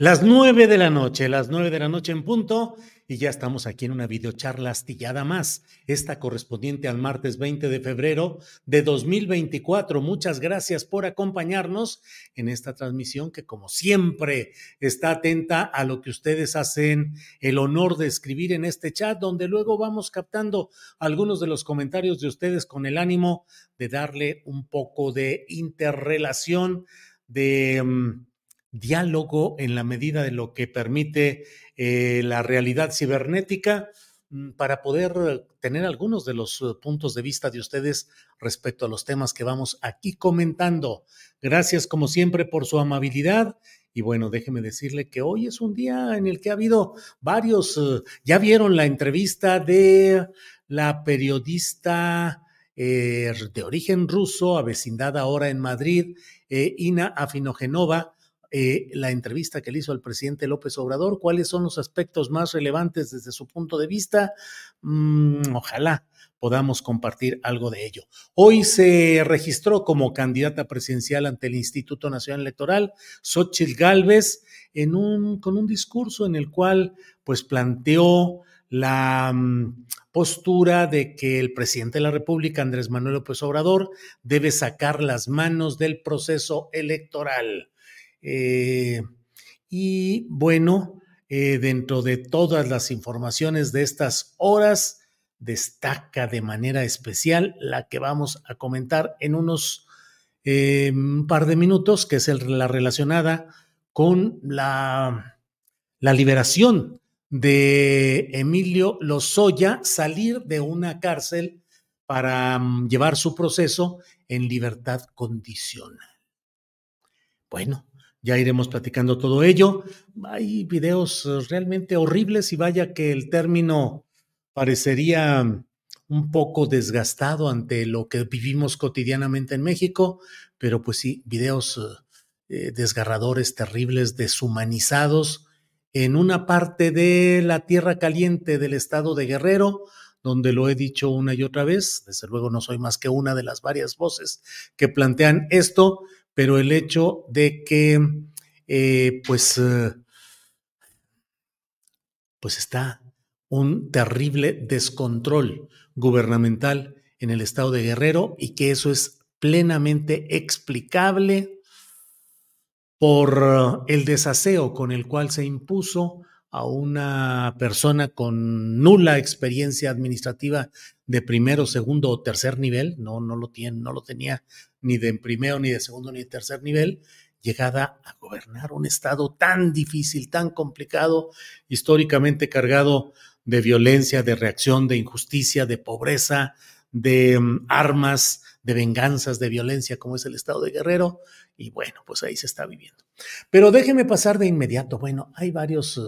Las nueve de la noche, las nueve de la noche en punto, y ya estamos aquí en una videocharla astillada más, esta correspondiente al martes 20 de febrero de 2024. Muchas gracias por acompañarnos en esta transmisión que como siempre está atenta a lo que ustedes hacen el honor de escribir en este chat, donde luego vamos captando algunos de los comentarios de ustedes con el ánimo de darle un poco de interrelación, de... Um, diálogo en la medida de lo que permite eh, la realidad cibernética mm, para poder tener algunos de los uh, puntos de vista de ustedes respecto a los temas que vamos aquí comentando. Gracias como siempre por su amabilidad. Y bueno, déjeme decirle que hoy es un día en el que ha habido varios, uh, ya vieron la entrevista de la periodista eh, de origen ruso, avecindada ahora en Madrid, eh, Ina Afinogenova, eh, la entrevista que le hizo al presidente López Obrador, cuáles son los aspectos más relevantes desde su punto de vista. Mm, ojalá podamos compartir algo de ello. Hoy se registró como candidata presidencial ante el Instituto Nacional Electoral Xochitl Gálvez en un, con un discurso en el cual pues planteó la mm, postura de que el presidente de la República, Andrés Manuel López Obrador, debe sacar las manos del proceso electoral. Eh, y bueno, eh, dentro de todas las informaciones de estas horas, destaca de manera especial la que vamos a comentar en unos eh, par de minutos, que es la relacionada con la, la liberación de Emilio Lozoya, salir de una cárcel para mm, llevar su proceso en libertad condicional. Bueno, ya iremos platicando todo ello. Hay videos eh, realmente horribles y vaya que el término parecería un poco desgastado ante lo que vivimos cotidianamente en México, pero pues sí, videos eh, eh, desgarradores, terribles, deshumanizados en una parte de la tierra caliente del estado de Guerrero, donde lo he dicho una y otra vez, desde luego no soy más que una de las varias voces que plantean esto, pero el hecho de que, eh, pues, eh, pues está un terrible descontrol gubernamental en el estado de Guerrero y que eso es plenamente explicable por el desaseo con el cual se impuso a una persona con nula experiencia administrativa de primero, segundo o tercer nivel, no, no, lo, tiene, no lo tenía ni de primero, ni de segundo, ni de tercer nivel, llegada a gobernar un estado tan difícil, tan complicado, históricamente cargado de violencia, de reacción, de injusticia, de pobreza, de um, armas, de venganzas, de violencia, como es el estado de Guerrero. Y bueno, pues ahí se está viviendo. Pero déjeme pasar de inmediato. Bueno, hay varios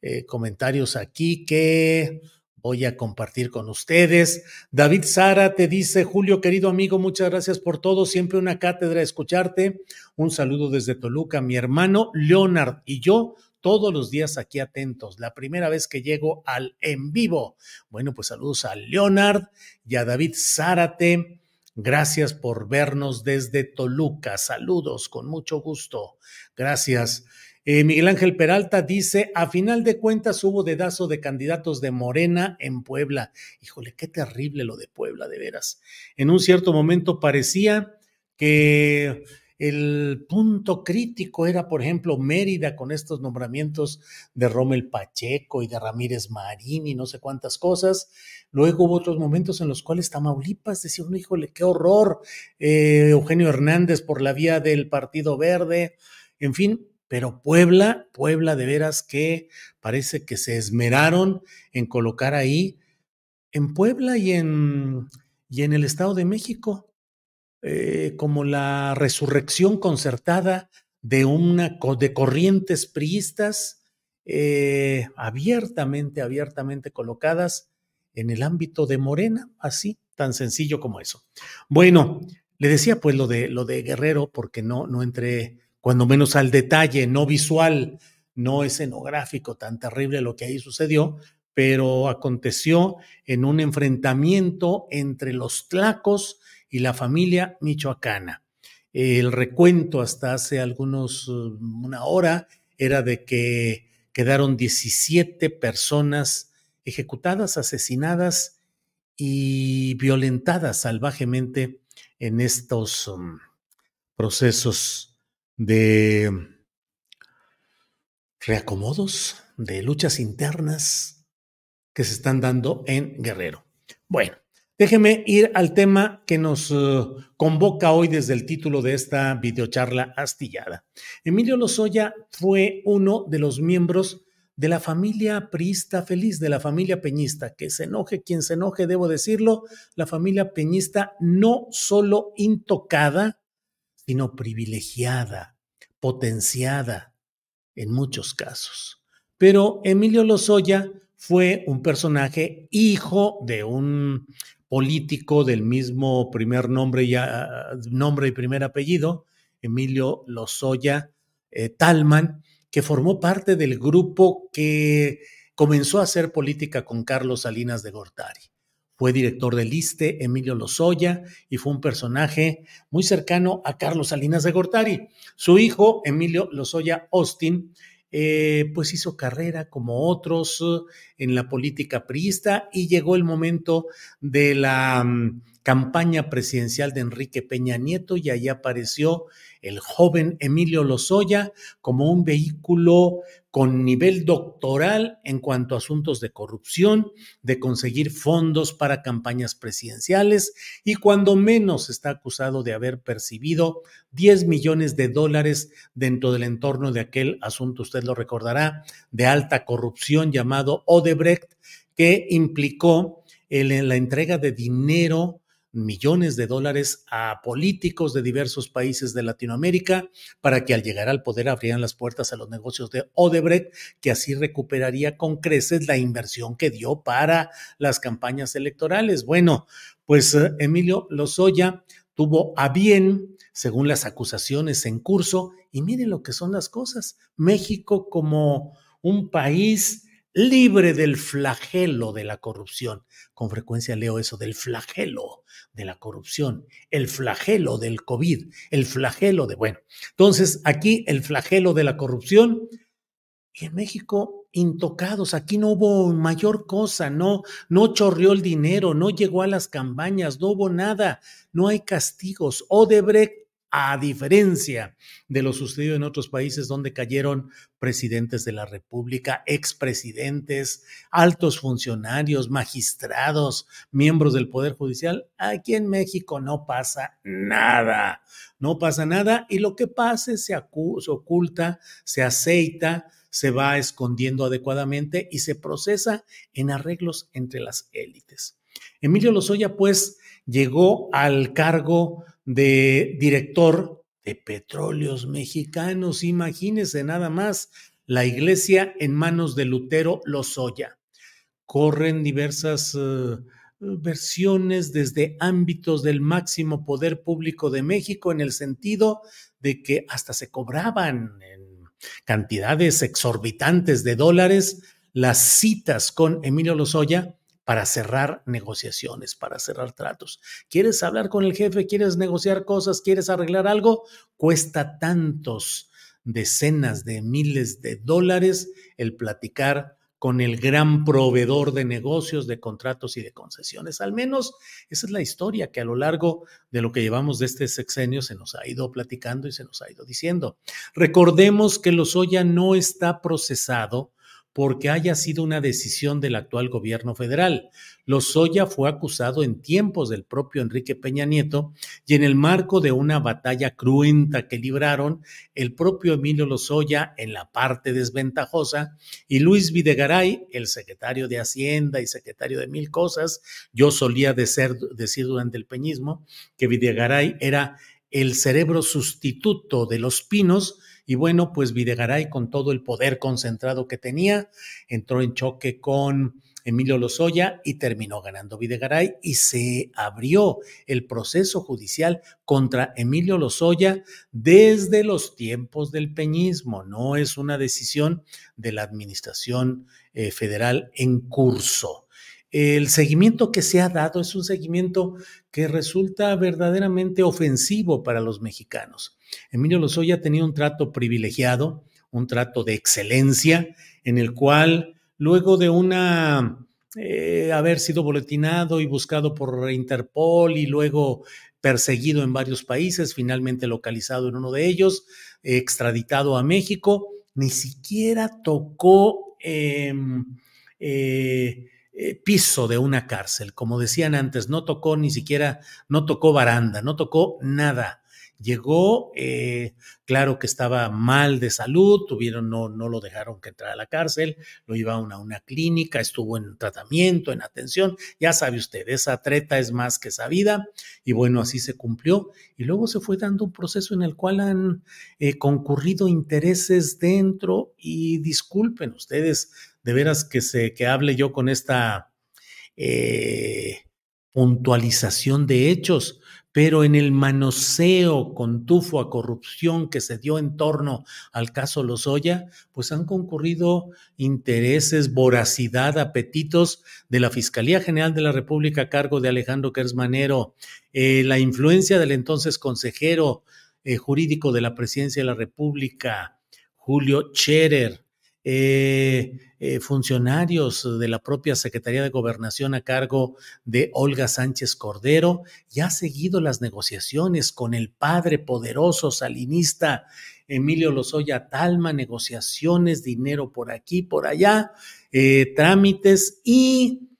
eh, comentarios aquí que voy a compartir con ustedes. David Sara te dice, Julio, querido amigo, muchas gracias por todo. Siempre una cátedra escucharte. Un saludo desde Toluca. Mi hermano Leonard y yo todos los días aquí atentos. La primera vez que llego al en vivo. Bueno, pues saludos a Leonard y a David Zárate. Gracias por vernos desde Toluca. Saludos, con mucho gusto. Gracias. Eh, Miguel Ángel Peralta dice, a final de cuentas hubo dedazo de candidatos de Morena en Puebla. Híjole, qué terrible lo de Puebla, de veras. En un cierto momento parecía que el punto crítico era, por ejemplo, Mérida con estos nombramientos de Rommel Pacheco y de Ramírez Marín y no sé cuántas cosas. Luego hubo otros momentos en los cuales Tamaulipas decía, uno, híjole, qué horror. Eh, Eugenio Hernández por la vía del Partido Verde. En fin, pero Puebla, Puebla de veras que parece que se esmeraron en colocar ahí, en Puebla y en, y en el Estado de México, eh, como la resurrección concertada de una de corrientes priistas eh, abiertamente, abiertamente colocadas en el ámbito de Morena, así, tan sencillo como eso. Bueno, le decía pues lo de lo de Guerrero porque no no entré cuando menos al detalle, no visual, no escenográfico, tan terrible lo que ahí sucedió, pero aconteció en un enfrentamiento entre los tlacos y la familia michoacana. El recuento hasta hace algunos, una hora, era de que quedaron 17 personas ejecutadas, asesinadas y violentadas salvajemente en estos um, procesos de reacomodos, de luchas internas que se están dando en Guerrero. Bueno, déjeme ir al tema que nos eh, convoca hoy desde el título de esta videocharla astillada. Emilio Lozoya fue uno de los miembros de la familia priista feliz, de la familia peñista. Que se enoje quien se enoje, debo decirlo, la familia peñista no solo intocada, sino privilegiada, potenciada en muchos casos. Pero Emilio Lozoya fue un personaje hijo de un político del mismo primer nombre y, nombre y primer apellido, Emilio Lozoya eh, Talman, que formó parte del grupo que comenzó a hacer política con Carlos Salinas de Gortari. Fue director del ISTE, Emilio Lozoya, y fue un personaje muy cercano a Carlos Salinas de Gortari. Su hijo, Emilio Lozoya Austin, eh, pues hizo carrera como otros en la política priista y llegó el momento de la mm, campaña presidencial de Enrique Peña Nieto y ahí apareció el joven Emilio Lozoya como un vehículo con nivel doctoral en cuanto a asuntos de corrupción, de conseguir fondos para campañas presidenciales y cuando menos está acusado de haber percibido 10 millones de dólares dentro del entorno de aquel asunto, usted lo recordará, de alta corrupción llamado Odebrecht, que implicó en la entrega de dinero millones de dólares a políticos de diversos países de Latinoamérica para que al llegar al poder abrieran las puertas a los negocios de Odebrecht, que así recuperaría con creces la inversión que dio para las campañas electorales. Bueno, pues eh, Emilio Lozoya tuvo a bien, según las acusaciones en curso, y miren lo que son las cosas, México como un país libre del flagelo de la corrupción. Con frecuencia leo eso del flagelo de la corrupción, el flagelo del COVID, el flagelo de, bueno, entonces aquí el flagelo de la corrupción y en México intocados, aquí no hubo mayor cosa, no, no chorreó el dinero, no llegó a las campañas, no hubo nada, no hay castigos. Odebrecht a diferencia de lo sucedido en otros países donde cayeron presidentes de la República, expresidentes, altos funcionarios, magistrados, miembros del Poder Judicial, aquí en México no pasa nada, no pasa nada y lo que pase se, se oculta, se aceita, se va escondiendo adecuadamente y se procesa en arreglos entre las élites. Emilio Lozoya, pues, llegó al cargo de director de Petróleos Mexicanos. Imagínese nada más la iglesia en manos de Lutero Lozoya. Corren diversas eh, versiones desde ámbitos del máximo poder público de México en el sentido de que hasta se cobraban en cantidades exorbitantes de dólares las citas con Emilio Lozoya para cerrar negociaciones, para cerrar tratos. ¿Quieres hablar con el jefe? ¿Quieres negociar cosas? ¿Quieres arreglar algo? Cuesta tantos decenas de miles de dólares el platicar con el gran proveedor de negocios, de contratos y de concesiones. Al menos esa es la historia que a lo largo de lo que llevamos de este sexenio se nos ha ido platicando y se nos ha ido diciendo. Recordemos que Lozoya no está procesado porque haya sido una decisión del actual gobierno federal. Lozoya fue acusado en tiempos del propio Enrique Peña Nieto y en el marco de una batalla cruenta que libraron el propio Emilio Lozoya en la parte desventajosa y Luis Videgaray, el secretario de Hacienda y secretario de mil cosas. Yo solía decir, decir durante el peñismo que Videgaray era el cerebro sustituto de los pinos y bueno, pues Videgaray, con todo el poder concentrado que tenía, entró en choque con Emilio Lozoya y terminó ganando Videgaray y se abrió el proceso judicial contra Emilio Lozoya desde los tiempos del peñismo. No es una decisión de la administración eh, federal en curso. El seguimiento que se ha dado es un seguimiento que resulta verdaderamente ofensivo para los mexicanos. Emilio Lozoya tenía un trato privilegiado, un trato de excelencia, en el cual luego de una eh, haber sido boletinado y buscado por Interpol y luego perseguido en varios países, finalmente localizado en uno de ellos, extraditado a México, ni siquiera tocó em, eh, eh, piso de una cárcel. Como decían antes, no tocó ni siquiera, no tocó baranda, no tocó nada. Llegó, eh, claro que estaba mal de salud, tuvieron, no, no lo dejaron que entrara a la cárcel, lo llevaron a una clínica, estuvo en tratamiento, en atención, ya sabe usted, esa treta es más que sabida, y bueno, así se cumplió, y luego se fue dando un proceso en el cual han eh, concurrido intereses dentro, y disculpen ustedes, de veras que se, que hable yo con esta eh, puntualización de hechos, pero en el manoseo con tufo a corrupción que se dio en torno al caso Lozoya, pues han concurrido intereses, voracidad, apetitos de la Fiscalía General de la República a cargo de Alejandro Kersmanero, eh, la influencia del entonces consejero eh, jurídico de la Presidencia de la República, Julio Scherer, eh, eh, funcionarios de la propia Secretaría de Gobernación a cargo de Olga Sánchez Cordero y ha seguido las negociaciones con el padre poderoso salinista Emilio Lozoya Talma, negociaciones, dinero por aquí, por allá, eh, trámites y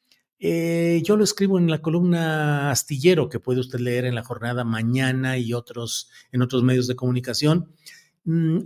yo lo escribo en la columna Astillero que puede usted leer en la jornada mañana y otros en otros medios de comunicación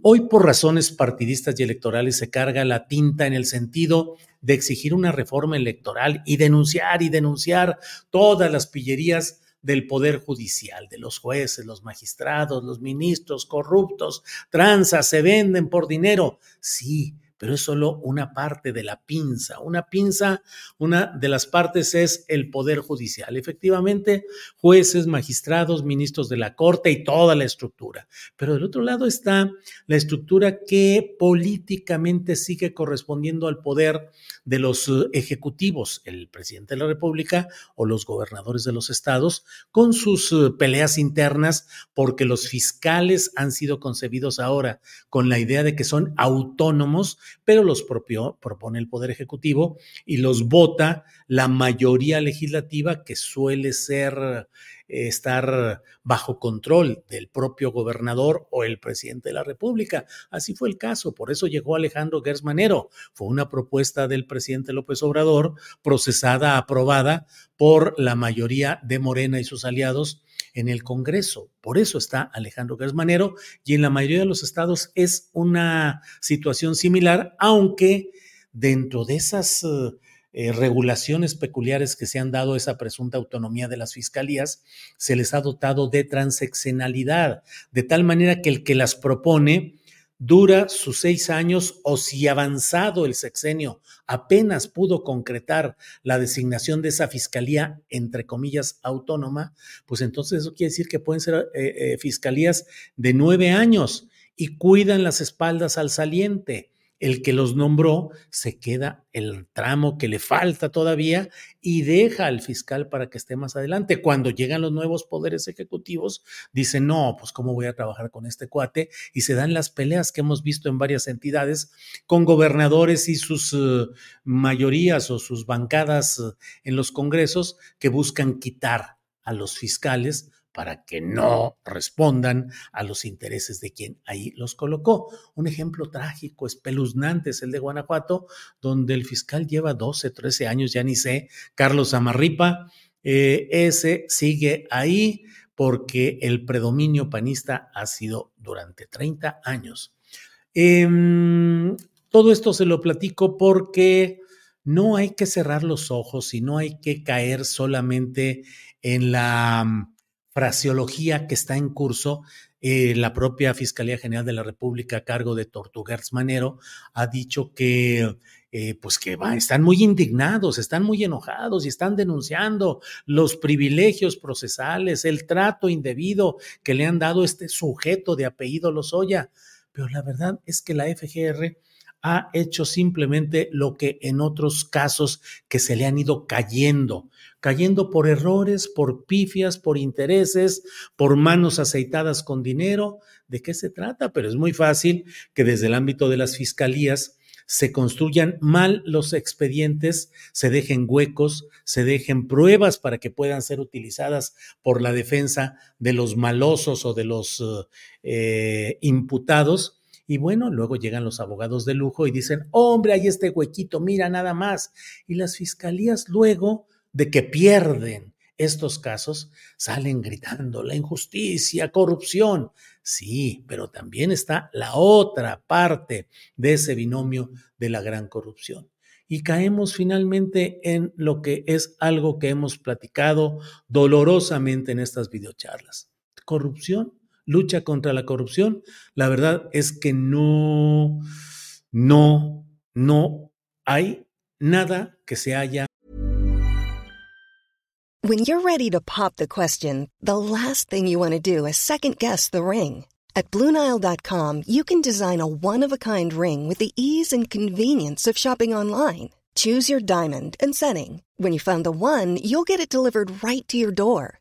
hoy por razones partidistas y electorales se carga la tinta en el sentido de exigir una reforma electoral y denunciar y denunciar todas las pillerías del Poder Judicial, de los jueces, los magistrados, los ministros corruptos, tranzas, se venden por dinero. Sí, pero es solo una parte de la pinza. Una pinza, una de las partes es el Poder Judicial. Efectivamente, jueces, magistrados, ministros de la Corte y toda la estructura. Pero del otro lado está la estructura que políticamente sigue correspondiendo al poder de los ejecutivos, el presidente de la República o los gobernadores de los estados, con sus eh, peleas internas, porque los fiscales han sido concebidos ahora con la idea de que son autónomos pero los propio, propone el Poder Ejecutivo y los vota la mayoría legislativa que suele ser eh, estar bajo control del propio gobernador o el presidente de la República. Así fue el caso, por eso llegó Alejandro Gersmanero. Fue una propuesta del presidente López Obrador, procesada, aprobada por la mayoría de Morena y sus aliados en el Congreso. Por eso está Alejandro Gersmanero y en la mayoría de los estados es una situación similar, aunque dentro de esas eh, eh, regulaciones peculiares que se han dado a esa presunta autonomía de las fiscalías, se les ha dotado de transeccionalidad, de tal manera que el que las propone dura sus seis años o si avanzado el sexenio apenas pudo concretar la designación de esa fiscalía, entre comillas, autónoma, pues entonces eso quiere decir que pueden ser eh, eh, fiscalías de nueve años y cuidan las espaldas al saliente el que los nombró se queda el tramo que le falta todavía y deja al fiscal para que esté más adelante. Cuando llegan los nuevos poderes ejecutivos, dicen, no, pues cómo voy a trabajar con este cuate y se dan las peleas que hemos visto en varias entidades con gobernadores y sus uh, mayorías o sus bancadas uh, en los congresos que buscan quitar a los fiscales para que no respondan a los intereses de quien ahí los colocó. Un ejemplo trágico, espeluznante, es el de Guanajuato, donde el fiscal lleva 12, 13 años, ya ni sé, Carlos Amarripa, eh, ese sigue ahí porque el predominio panista ha sido durante 30 años. Em, todo esto se lo platico porque no hay que cerrar los ojos y no hay que caer solamente en la fraseología que está en curso. Eh, la propia Fiscalía General de la República a cargo de Tortuguers Manero ha dicho que eh, pues que están muy indignados, están muy enojados y están denunciando los privilegios procesales, el trato indebido que le han dado este sujeto de apellido Lozoya. Pero la verdad es que la FGR ha hecho simplemente lo que en otros casos que se le han ido cayendo, cayendo por errores, por pifias, por intereses, por manos aceitadas con dinero. ¿De qué se trata? Pero es muy fácil que desde el ámbito de las fiscalías se construyan mal los expedientes, se dejen huecos, se dejen pruebas para que puedan ser utilizadas por la defensa de los malosos o de los eh, imputados y bueno, luego llegan los abogados de lujo y dicen, hombre, hay este huequito, mira nada más. Y las fiscalías luego de que pierden estos casos, salen gritando la injusticia, corrupción. Sí, pero también está la otra parte de ese binomio de la gran corrupción. Y caemos finalmente en lo que es algo que hemos platicado dolorosamente en estas videocharlas. Corrupción lucha contra la corrupción, la verdad es que no, no, no hay nada que se haya. When you're ready to pop the question, the last thing you want to do is second guess the ring. At Bluenile.com, you can design a one-of-a-kind ring with the ease and convenience of shopping online. Choose your diamond and setting. When you find the one, you'll get it delivered right to your door.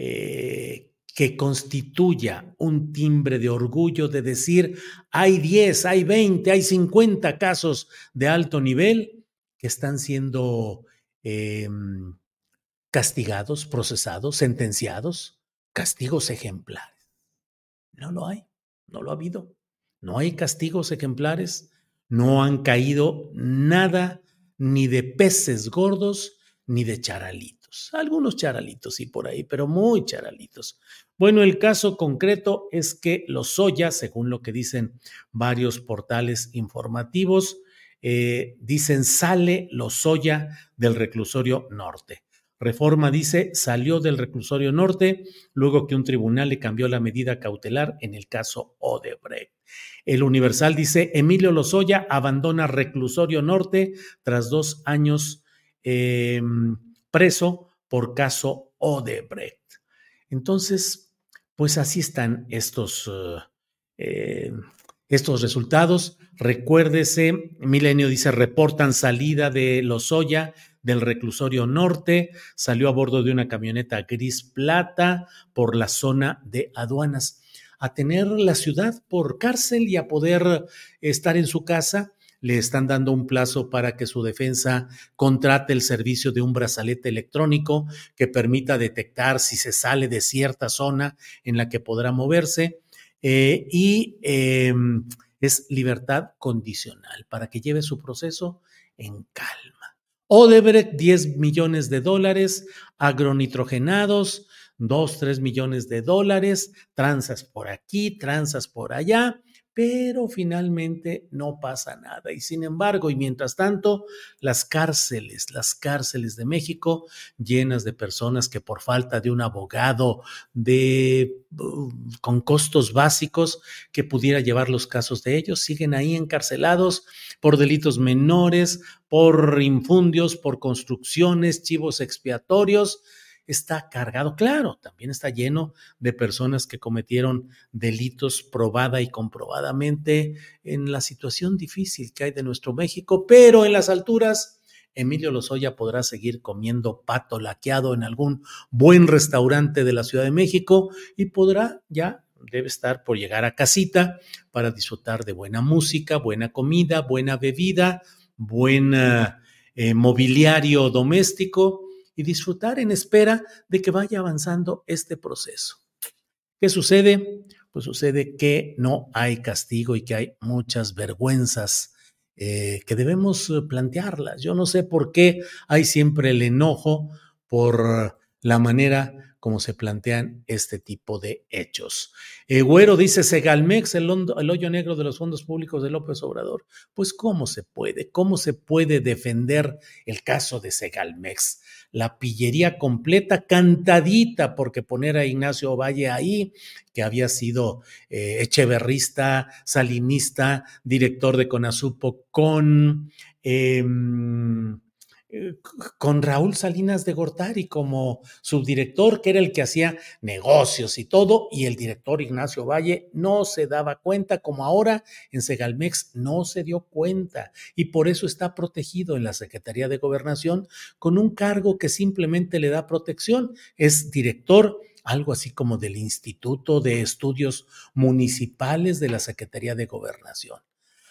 Eh, que constituya un timbre de orgullo de decir, hay 10, hay 20, hay 50 casos de alto nivel que están siendo em, castigados, procesados, sentenciados, castigos ejemplares. No lo hay, no lo ha habido. No hay castigos ejemplares, no han caído nada ni de peces gordos ni de charalitos algunos charalitos y por ahí, pero muy charalitos. Bueno, el caso concreto es que los Soya, según lo que dicen varios portales informativos, eh, dicen sale los Soya del reclusorio norte. Reforma dice, salió del reclusorio norte luego que un tribunal le cambió la medida cautelar en el caso Odebrecht. El Universal dice, Emilio Lozoya abandona reclusorio norte tras dos años em, preso por caso Odebrecht. Entonces, pues así están estos, uh, eh, estos resultados. Recuérdese, Milenio dice, reportan salida de Lozoya del reclusorio norte, salió a bordo de una camioneta gris plata por la zona de aduanas. A tener la ciudad por cárcel y a poder estar en su casa, le están dando un plazo para que su defensa contrate el servicio de un brazalete electrónico que permita detectar si se sale de cierta zona en la que podrá moverse. Eh, y em, es libertad condicional para que lleve su proceso en calma. Odebrecht, 10 millones de dólares, agronitrogenados, 2, 3 millones de dólares, tranzas por aquí, tranzas por allá, pero finalmente no pasa nada. Y sin embargo, y mientras tanto, las cárceles, las cárceles de México, llenas de personas que por falta de un abogado de, uh, con costos básicos que pudiera llevar los casos de ellos, siguen ahí encarcelados por delitos menores, por infundios, por construcciones, chivos expiatorios está cargado, claro, también está lleno de personas que cometieron delitos probada y comprobadamente en la situación difícil que hay de nuestro México, pero en las alturas, Emilio Lozoya podrá seguir comiendo pato laqueado en algún buen restaurante de la Ciudad de México y podrá ya debe estar por llegar a casita para disfrutar de buena música, buena comida, buena bebida, buen eh, mobiliario doméstico y disfrutar en espera de que vaya avanzando este proceso. ¿Qué sucede? Pues sucede que no hay castigo y que hay muchas vergüenzas eh, que debemos eh, plantearlas. Yo no sé por qué hay siempre el enojo por la manera como se plantean este tipo de hechos. Eh, Güero dice, Segalmex, el, el hoyo negro de los fondos públicos de López Obrador. Pues ¿cómo se puede? ¿Cómo se puede defender el caso de Segalmex? La pillería completa, cantadita, porque poner a Ignacio Valle ahí, que había sido eh, echeverrista, salinista, director de Conasupo, con... Eh, con Raúl Salinas de Gortari como subdirector, que era el que hacía negocios y todo, y el director Ignacio Valle no se daba cuenta, como ahora en Segalmex no se dio cuenta, y por eso está protegido en la Secretaría de Gobernación con un cargo que simplemente le da protección, es director algo así como del Instituto de Estudios Municipales de la Secretaría de Gobernación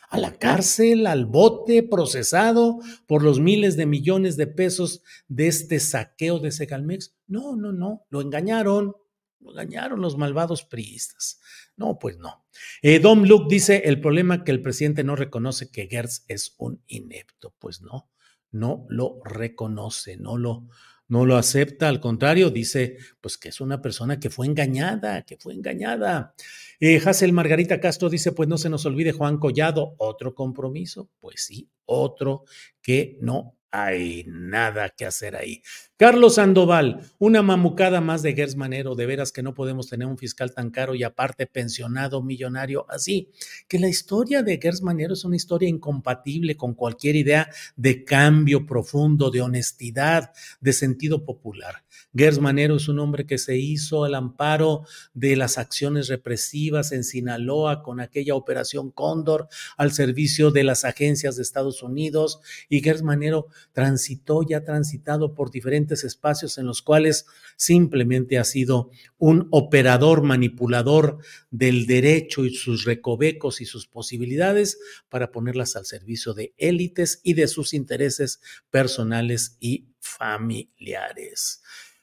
a la cárcel, al bote, procesado por los miles de millones de pesos de este saqueo de Segalmex. No, no, no, lo engañaron, lo engañaron los malvados priistas. No, pues no. Eh, Dom Luke dice, el problema que el presidente no reconoce que Gertz es un inepto. Pues no, no lo reconoce, no lo, no lo acepta, al contrario, dice pues que es una persona que fue engañada, que fue engañada. Eh, Hazel Margarita Castro dice, pues no se nos olvide Juan Collado, otro compromiso, pues sí, otro que no hay nada que hacer ahí. Carlos Sandoval, una mamucada más de Gers Manero, de veras que no podemos tener un fiscal tan caro y aparte pensionado, millonario, así, que la historia de Gers Manero es una historia incompatible con cualquier idea de cambio profundo, de honestidad, de sentido popular. Gers Manero es un hombre que se hizo al amparo de las acciones represivas en Sinaloa con aquella operación Cóndor al servicio de las agencias de Estados Unidos y Gers Manero transitó y ha transitado por diferentes espacios en los cuales simplemente ha sido un operador manipulador del derecho y sus recovecos y sus posibilidades para ponerlas al servicio de élites y de sus intereses personales y familiares.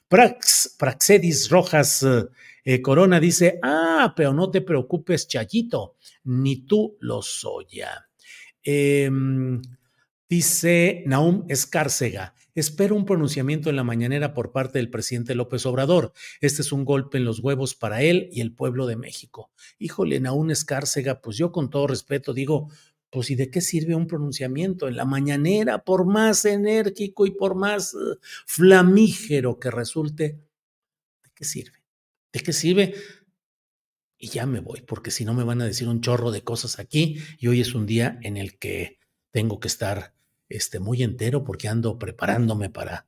Praxedis Rojas eh, eh, Corona dice, ah, pero no te preocupes, Chayito, ni tú lo soy ya. Dice Naum Escárcega, espero un pronunciamiento en la mañanera por parte del presidente López Obrador. Este es un golpe en los huevos para él y el pueblo de México. Híjole, Naum Escárcega, pues yo con todo respeto digo, pues ¿y de qué sirve un pronunciamiento en la mañanera, por más enérgico y por más eh, flamígero que resulte? ¿De qué sirve? ¿De qué sirve? Y ya me voy, porque si no me van a decir un chorro de cosas aquí y hoy es un día en el que tengo que estar este, muy entero porque ando preparándome para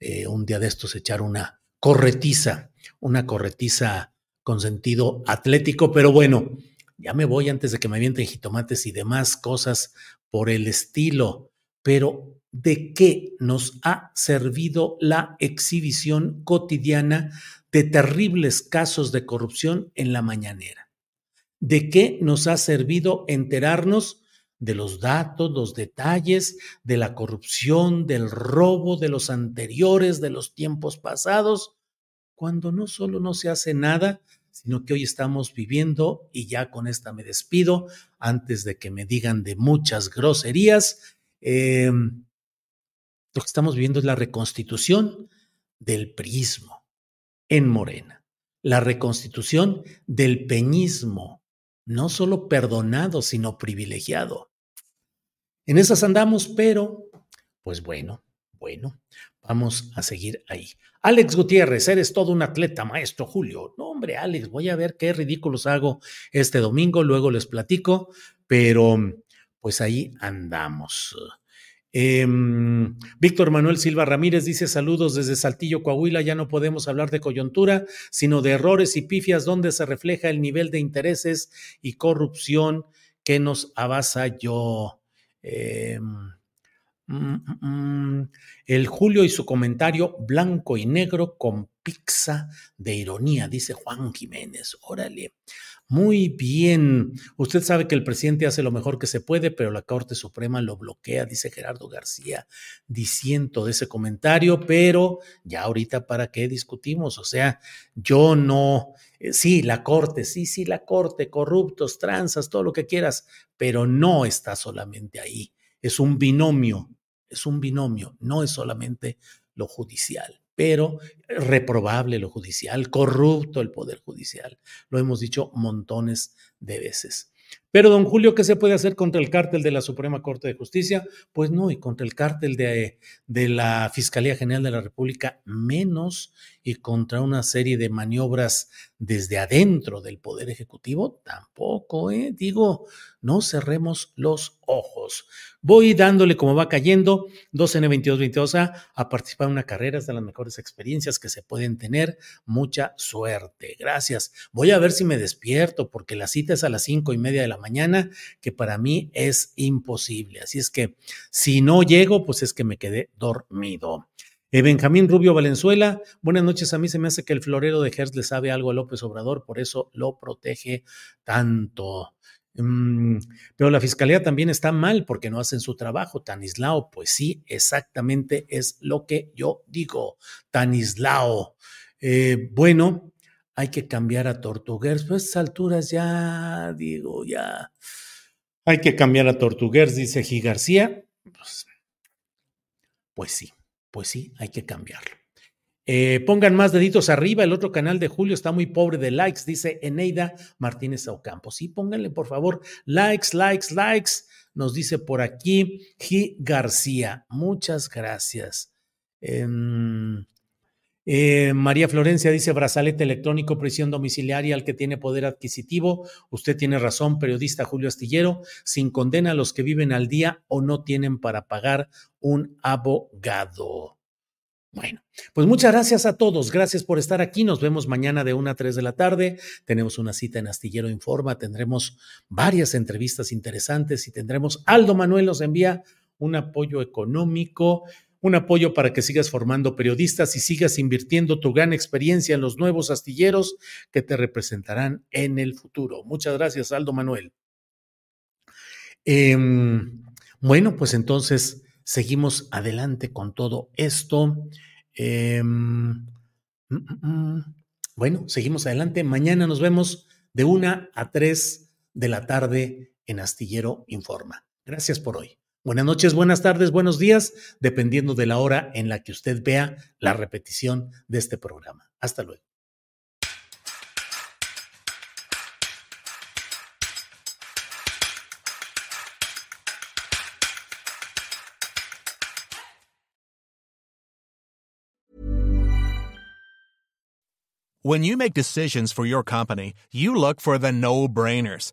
eh, un día de estos echar una corretiza, una corretiza con sentido atlético, pero bueno, ya me voy antes de que me avienten jitomates y demás cosas por el estilo, pero ¿de qué nos ha servido la exhibición cotidiana de terribles casos de corrupción en la mañanera? ¿De qué nos ha servido enterarnos de los datos, los detalles de la corrupción, del robo de los anteriores, de los tiempos pasados, cuando no solo no se hace nada, sino que hoy estamos viviendo, y ya con esta me despido, antes de que me digan de muchas groserías, eh, lo que estamos viendo es la reconstitución del prismo en Morena, la reconstitución del peñismo, no solo perdonado, sino privilegiado. En esas andamos, pero, pues bueno, bueno, vamos a seguir ahí. Alex Gutiérrez, eres todo un atleta, maestro Julio. No, hombre, Alex, voy a ver qué ridículos hago este domingo, luego les platico, pero pues ahí andamos. Em, Víctor Manuel Silva Ramírez dice saludos desde Saltillo, Coahuila. Ya no podemos hablar de coyuntura, sino de errores y pifias donde se refleja el nivel de intereses y corrupción que nos avasalló. Eh, Mm, mm, mm. El Julio y su comentario blanco y negro con pizza de ironía, dice Juan Jiménez. Órale. Muy bien. Usted sabe que el presidente hace lo mejor que se puede, pero la Corte Suprema lo bloquea, dice Gerardo García, diciendo de ese comentario, pero ya ahorita para qué discutimos. O sea, yo no, eh, sí, la Corte, sí, sí, la Corte, corruptos, tranzas, todo lo que quieras, pero no está solamente ahí. Es un binomio es un binomio, no es solamente lo judicial, pero reprobable lo judicial, corrupto el poder judicial. Lo hemos dicho montones de veces. Pero, don Julio, ¿qué se puede hacer contra el cártel de la Suprema Corte de Justicia? Pues no, y contra el cártel de, de, la Fiscalía General de la República menos, y contra una serie de maniobras desde adentro del Poder Ejecutivo tampoco, ¿eh? Digo, no cerremos los ojos. Voy dándole como va cayendo 2N2222A a participar en una carrera, es de las mejores experiencias que se pueden tener. Mucha suerte. Gracias. Voy a ver si me despierto porque la cita es a las cinco y media de la mañana, que para mí es imposible. Así es que si no llego, pues es que me quedé dormido. Eh, Benjamín Rubio Valenzuela, buenas noches. A mí se me hace que el florero de Hertz le sabe algo a López Obrador, por eso lo protege tanto. Mm, pero la fiscalía también está mal porque no hacen su trabajo. Tanislao, pues sí, exactamente es lo que yo digo. Tanislao. Eh, bueno, hay que cambiar a Tortuguers. Pues a estas alturas ya, digo, ya. Hay que cambiar a Tortuguers, dice G. García. Pues, pues, sí, pues sí, hay que cambiarlo. Eh, pongan más deditos arriba. El otro canal de Julio está muy pobre de likes, dice Eneida Martínez Ocampo. Sí, pónganle por favor likes, likes, likes. Nos dice por aquí G. García. Muchas gracias. Em, eh, María Florencia dice brazalete electrónico, prisión domiciliaria al que tiene poder adquisitivo. Usted tiene razón, periodista Julio Astillero, sin condena a los que viven al día o no tienen para pagar un abogado. Bueno, pues muchas gracias a todos. Gracias por estar aquí. Nos vemos mañana de 1 a 3 de la tarde. Tenemos una cita en Astillero Informa. Tendremos varias entrevistas interesantes y tendremos. Aldo Manuel nos envía un apoyo económico un apoyo para que sigas formando periodistas y sigas invirtiendo tu gran experiencia en los nuevos astilleros que te representarán en el futuro. Muchas gracias, Aldo Manuel. Em, bueno, pues entonces seguimos adelante con todo esto. Em, mm, mm, mm. bueno, seguimos adelante. Mañana nos vemos de una a tres de la tarde en Astillero Informa. Gracias por hoy. Buenas noches, buenas tardes, buenos días, dependiendo de la hora en la que usted vea la repetición de este programa. Hasta luego. When you make decisions for your company, you look for the no-brainers.